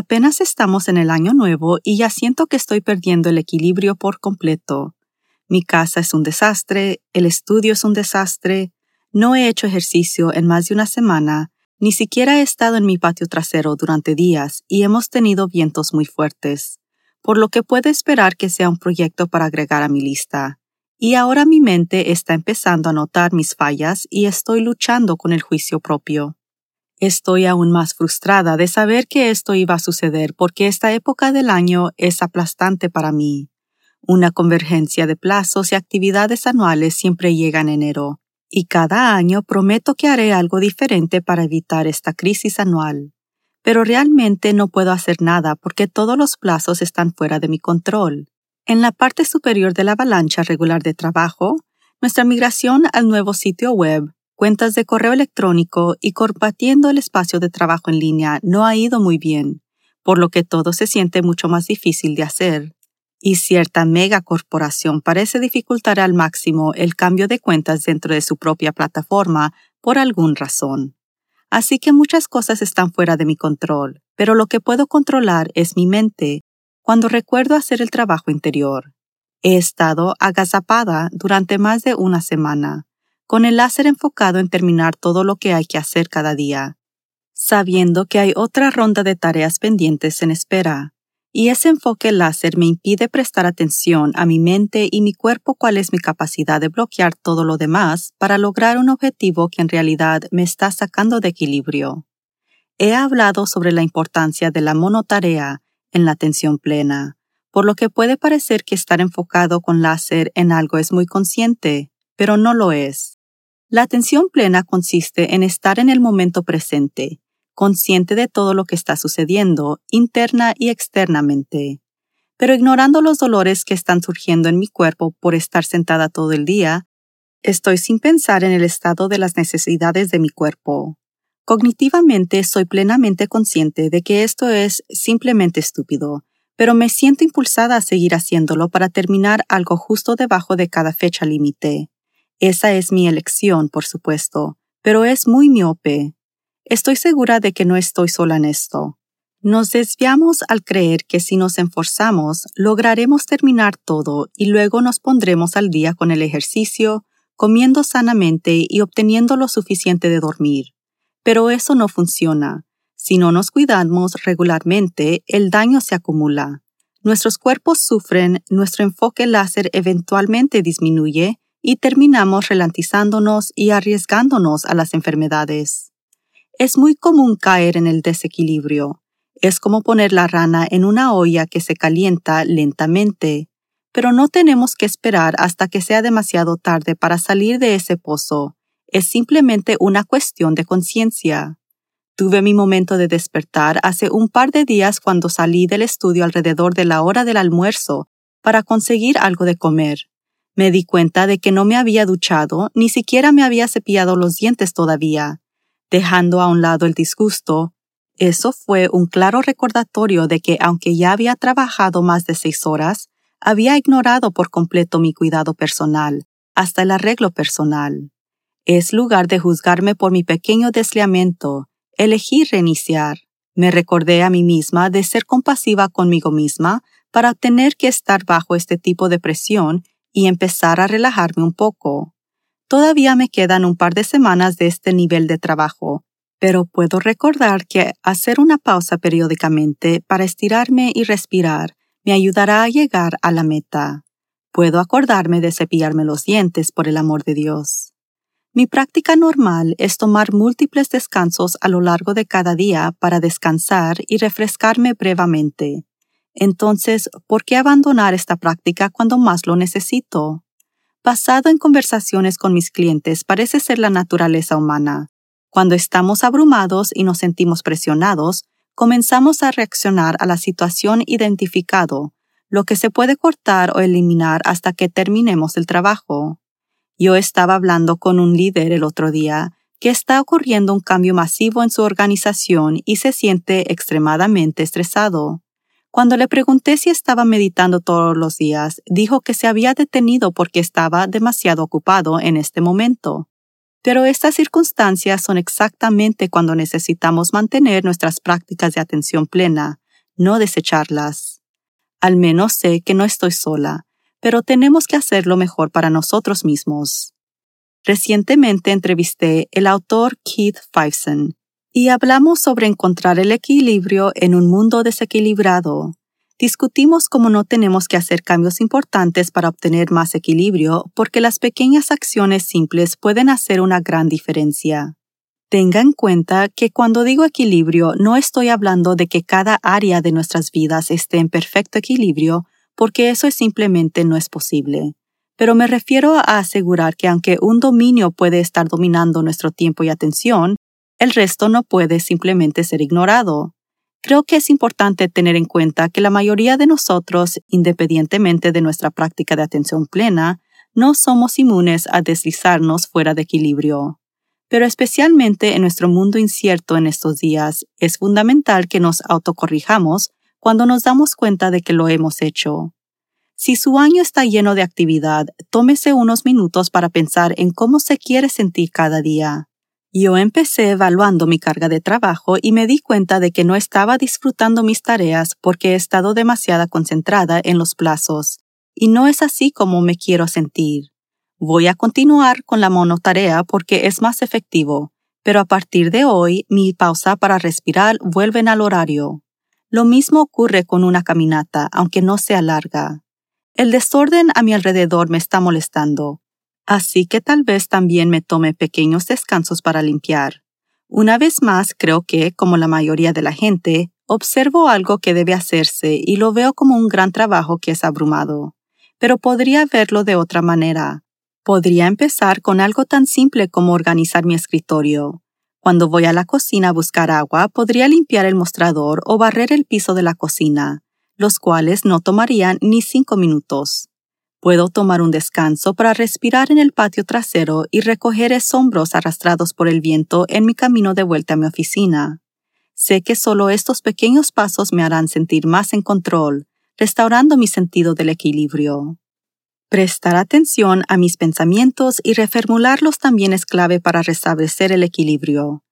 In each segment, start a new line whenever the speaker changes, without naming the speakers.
Apenas estamos en el año nuevo y ya siento que estoy perdiendo el equilibrio por completo. Mi casa es un desastre, el estudio es un desastre, no he hecho ejercicio en más de una semana, ni siquiera he estado en mi patio trasero durante días y hemos tenido vientos muy fuertes, por lo que puedo esperar que sea un proyecto para agregar a mi lista. Y ahora mi mente está empezando a notar mis fallas y estoy luchando con el juicio propio. Estoy aún más frustrada de saber que esto iba a suceder porque esta época del año es aplastante para mí. Una convergencia de plazos y actividades anuales siempre llega en enero, y cada año prometo que haré algo diferente para evitar esta crisis anual. Pero realmente no puedo hacer nada porque todos los plazos están fuera de mi control. En la parte superior de la avalancha regular de trabajo, nuestra migración al nuevo sitio web cuentas de correo electrónico y compartiendo el espacio de trabajo en línea no ha ido muy bien, por lo que todo se siente mucho más difícil de hacer. Y cierta megacorporación parece dificultar al máximo el cambio de cuentas dentro de su propia plataforma por alguna razón. Así que muchas cosas están fuera de mi control, pero lo que puedo controlar es mi mente cuando recuerdo hacer el trabajo interior. He estado agazapada durante más de una semana, con el láser enfocado en terminar todo lo que hay que hacer cada día, sabiendo que hay otra ronda de tareas pendientes en espera. Y ese enfoque láser me impide prestar atención a mi mente y mi cuerpo cuál es mi capacidad de bloquear todo lo demás para lograr un objetivo que en realidad me está sacando de equilibrio. He hablado sobre la importancia de la monotarea en la atención plena, por lo que puede parecer que estar enfocado con láser en algo es muy consciente, pero no lo es. La atención plena consiste en estar en el momento presente, consciente de todo lo que está sucediendo, interna y externamente, pero ignorando los dolores que están surgiendo en mi cuerpo por estar sentada todo el día, estoy sin pensar en el estado de las necesidades de mi cuerpo. Cognitivamente soy plenamente consciente de que esto es simplemente estúpido, pero me siento impulsada a seguir haciéndolo para terminar algo justo debajo de cada fecha límite. Esa es mi elección, por supuesto, pero es muy miope. Estoy segura de que no estoy sola en esto. Nos desviamos al creer que si nos esforzamos, lograremos terminar todo y luego nos pondremos al día con el ejercicio, comiendo sanamente y obteniendo lo suficiente de dormir. Pero eso no funciona. Si no nos cuidamos regularmente, el daño se acumula. Nuestros cuerpos sufren, nuestro enfoque láser eventualmente disminuye y terminamos relantizándonos y arriesgándonos a las enfermedades. Es muy común caer en el desequilibrio. Es como poner la rana en una olla que se calienta lentamente, pero no tenemos que esperar hasta que sea demasiado tarde para salir de ese pozo. Es simplemente una cuestión de conciencia. Tuve mi momento de despertar hace un par de días cuando salí del estudio alrededor de la hora del almuerzo para conseguir algo de comer. Me di cuenta de que no me había duchado, ni siquiera me había cepillado los dientes todavía. Dejando a un lado el disgusto, eso fue un claro recordatorio de que aunque ya había trabajado más de seis horas, había ignorado por completo mi cuidado personal, hasta el arreglo personal. Es lugar de juzgarme por mi pequeño desliamiento, elegí reiniciar. Me recordé a mí misma de ser compasiva conmigo misma para tener que estar bajo este tipo de presión y empezar a relajarme un poco. Todavía me quedan un par de semanas de este nivel de trabajo, pero puedo recordar que hacer una pausa periódicamente para estirarme y respirar me ayudará a llegar a la meta. Puedo acordarme de cepillarme los dientes por el amor de Dios. Mi práctica normal es tomar múltiples descansos a lo largo de cada día para descansar y refrescarme brevemente. Entonces, ¿por qué abandonar esta práctica cuando más lo necesito? Basado en conversaciones con mis clientes parece ser la naturaleza humana. Cuando estamos abrumados y nos sentimos presionados, comenzamos a reaccionar a la situación identificado, lo que se puede cortar o eliminar hasta que terminemos el trabajo. Yo estaba hablando con un líder el otro día que está ocurriendo un cambio masivo en su organización y se siente extremadamente estresado. Cuando le pregunté si estaba meditando todos los días, dijo que se había detenido porque estaba demasiado ocupado en este momento. Pero estas circunstancias son exactamente cuando necesitamos mantener nuestras prácticas de atención plena, no desecharlas. Al menos sé que no estoy sola, pero tenemos que hacerlo mejor para nosotros mismos. Recientemente entrevisté el autor Keith Fiveson y hablamos sobre encontrar el equilibrio en un mundo desequilibrado. Discutimos cómo no tenemos que hacer cambios importantes para obtener más equilibrio porque las pequeñas acciones simples pueden hacer una gran diferencia. Tenga en cuenta que cuando digo equilibrio no estoy hablando de que cada área de nuestras vidas esté en perfecto equilibrio, porque eso simplemente no es posible. Pero me refiero a asegurar que aunque un dominio puede estar dominando nuestro tiempo y atención, el resto no puede simplemente ser ignorado. Creo que es importante tener en cuenta que la mayoría de nosotros, independientemente de nuestra práctica de atención plena, no somos inmunes a deslizarnos fuera de equilibrio. Pero especialmente en nuestro mundo incierto en estos días, es fundamental que nos autocorrijamos cuando nos damos cuenta de que lo hemos hecho. Si su año está lleno de actividad, tómese unos minutos para pensar en cómo se quiere sentir cada día. Yo empecé evaluando mi carga de trabajo y me di cuenta de que no estaba disfrutando mis tareas porque he estado demasiado concentrada en los plazos, y no es así como me quiero sentir. Voy a continuar con la monotarea porque es más efectivo, pero a partir de hoy mi pausa para respirar vuelven al horario. Lo mismo ocurre con una caminata, aunque no sea larga. El desorden a mi alrededor me está molestando, Así que tal vez también me tome pequeños descansos para limpiar. Una vez más, creo que, como la mayoría de la gente, observo algo que debe hacerse y lo veo como un gran trabajo que es abrumado. Pero podría verlo de otra manera. Podría empezar con algo tan simple como organizar mi escritorio. Cuando voy a la cocina a buscar agua, podría limpiar el mostrador o barrer el piso de la cocina, los cuales no tomarían ni cinco minutos. Puedo tomar un descanso para respirar en el patio trasero y recoger escombros arrastrados por el viento en mi camino de vuelta a mi oficina. Sé que solo estos pequeños pasos me harán sentir más en control, restaurando mi sentido del equilibrio. Prestar atención a mis pensamientos y reformularlos también es clave para restablecer el equilibrio.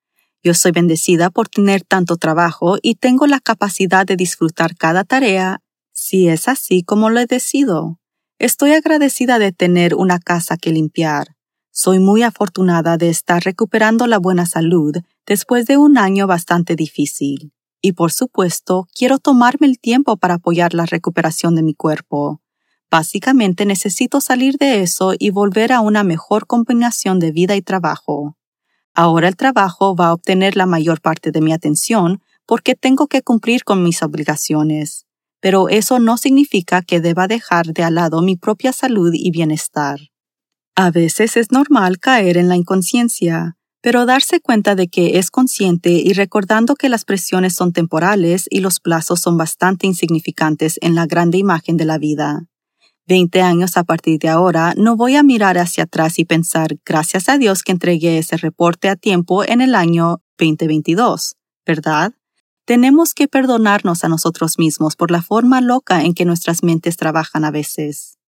Yo soy bendecida por tener tanto trabajo y tengo la capacidad de disfrutar cada tarea si es así como lo he decidido. Estoy agradecida de tener una casa que limpiar. Soy muy afortunada de estar recuperando la buena salud después de un año bastante difícil. Y por supuesto, quiero tomarme el tiempo para apoyar la recuperación de mi cuerpo. Básicamente necesito salir de eso y volver a una mejor combinación de vida y trabajo. Ahora el trabajo va a obtener la mayor parte de mi atención porque tengo que cumplir con mis obligaciones pero eso no significa que deba dejar de al lado mi propia salud y bienestar. A veces es normal caer en la inconsciencia, pero darse cuenta de que es consciente y recordando que las presiones son temporales y los plazos son bastante insignificantes en la grande imagen de la vida. Veinte años a partir de ahora, no voy a mirar hacia atrás y pensar, gracias a Dios que entregué ese reporte a tiempo en el año 2022, ¿verdad? Tenemos que perdonarnos a nosotros mismos por la forma loca en que nuestras mentes trabajan a veces.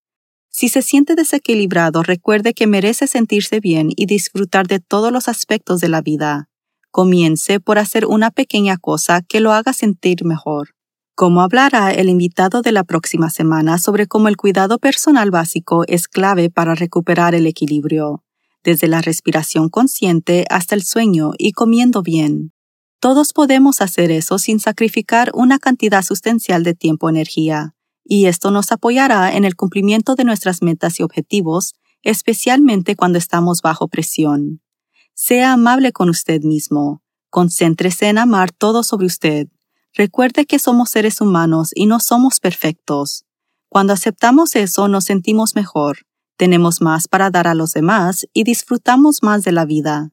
Si se siente desequilibrado, recuerde que merece sentirse bien y disfrutar de todos los aspectos de la vida. Comience por hacer una pequeña cosa que lo haga sentir mejor. Como hablará el invitado de la próxima semana sobre cómo el cuidado personal básico es clave para recuperar el equilibrio, desde la respiración consciente hasta el sueño y comiendo bien. Todos podemos hacer eso sin sacrificar una cantidad sustancial de tiempo o energía, y esto nos apoyará en el cumplimiento de nuestras metas y objetivos, especialmente cuando estamos bajo presión. Sea amable con usted mismo. Concéntrese en amar todo sobre usted. Recuerde que somos seres humanos y no somos perfectos. Cuando aceptamos eso nos sentimos mejor, tenemos más para dar a los demás y disfrutamos más de la vida.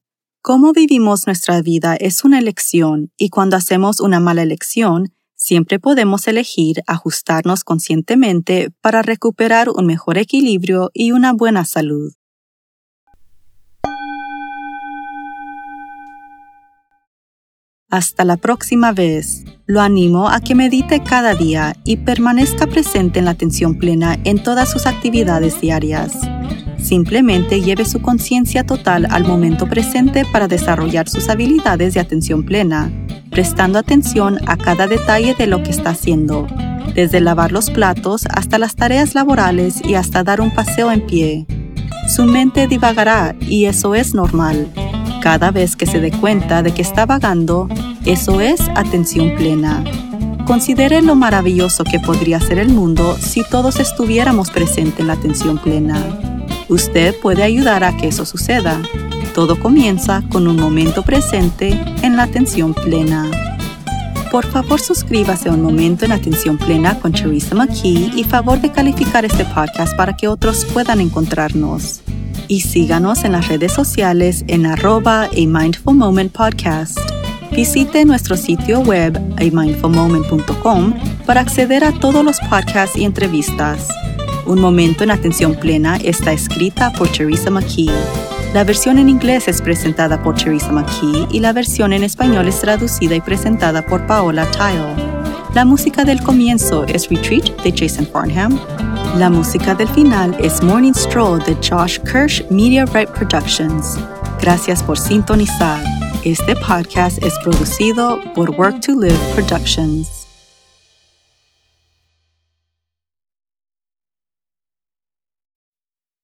Cómo vivimos nuestra vida es una elección y cuando hacemos una mala elección, siempre podemos elegir ajustarnos conscientemente para recuperar un mejor equilibrio y una buena salud. Hasta la próxima vez. Lo animo a que medite cada día y permanezca presente en la atención plena en todas sus actividades diarias. Simplemente lleve su conciencia total al momento presente para desarrollar sus habilidades de atención plena, prestando atención a cada detalle de lo que está haciendo, desde lavar los platos hasta las tareas laborales y hasta dar un paseo en pie. Su mente divagará y eso es normal. Cada vez que se dé cuenta de que está vagando, eso es atención plena. Considere lo maravilloso que podría ser el mundo si todos estuviéramos presentes en la atención plena. Usted puede ayudar a que eso suceda. Todo comienza con un momento presente en la atención plena. Por favor, suscríbase a Un Momento en Atención Plena con Teresa McKee y favor de calificar este podcast para que otros puedan encontrarnos. Y síganos en las redes sociales en arroba a Mindful Moment Podcast. Visite nuestro sitio web amindfulmoment.com para acceder a todos los podcasts y entrevistas. Un momento en atención plena está escrita por Teresa McKee. La versión en inglés es presentada por Teresa McKee y la versión en español es traducida y presentada por Paola Tile. La música del comienzo es Retreat de Jason Farnham. La música del final es Morning Stroll de Josh Kirsch Media Right Productions. Gracias por sintonizar. Este podcast es producido por Work to Live Productions.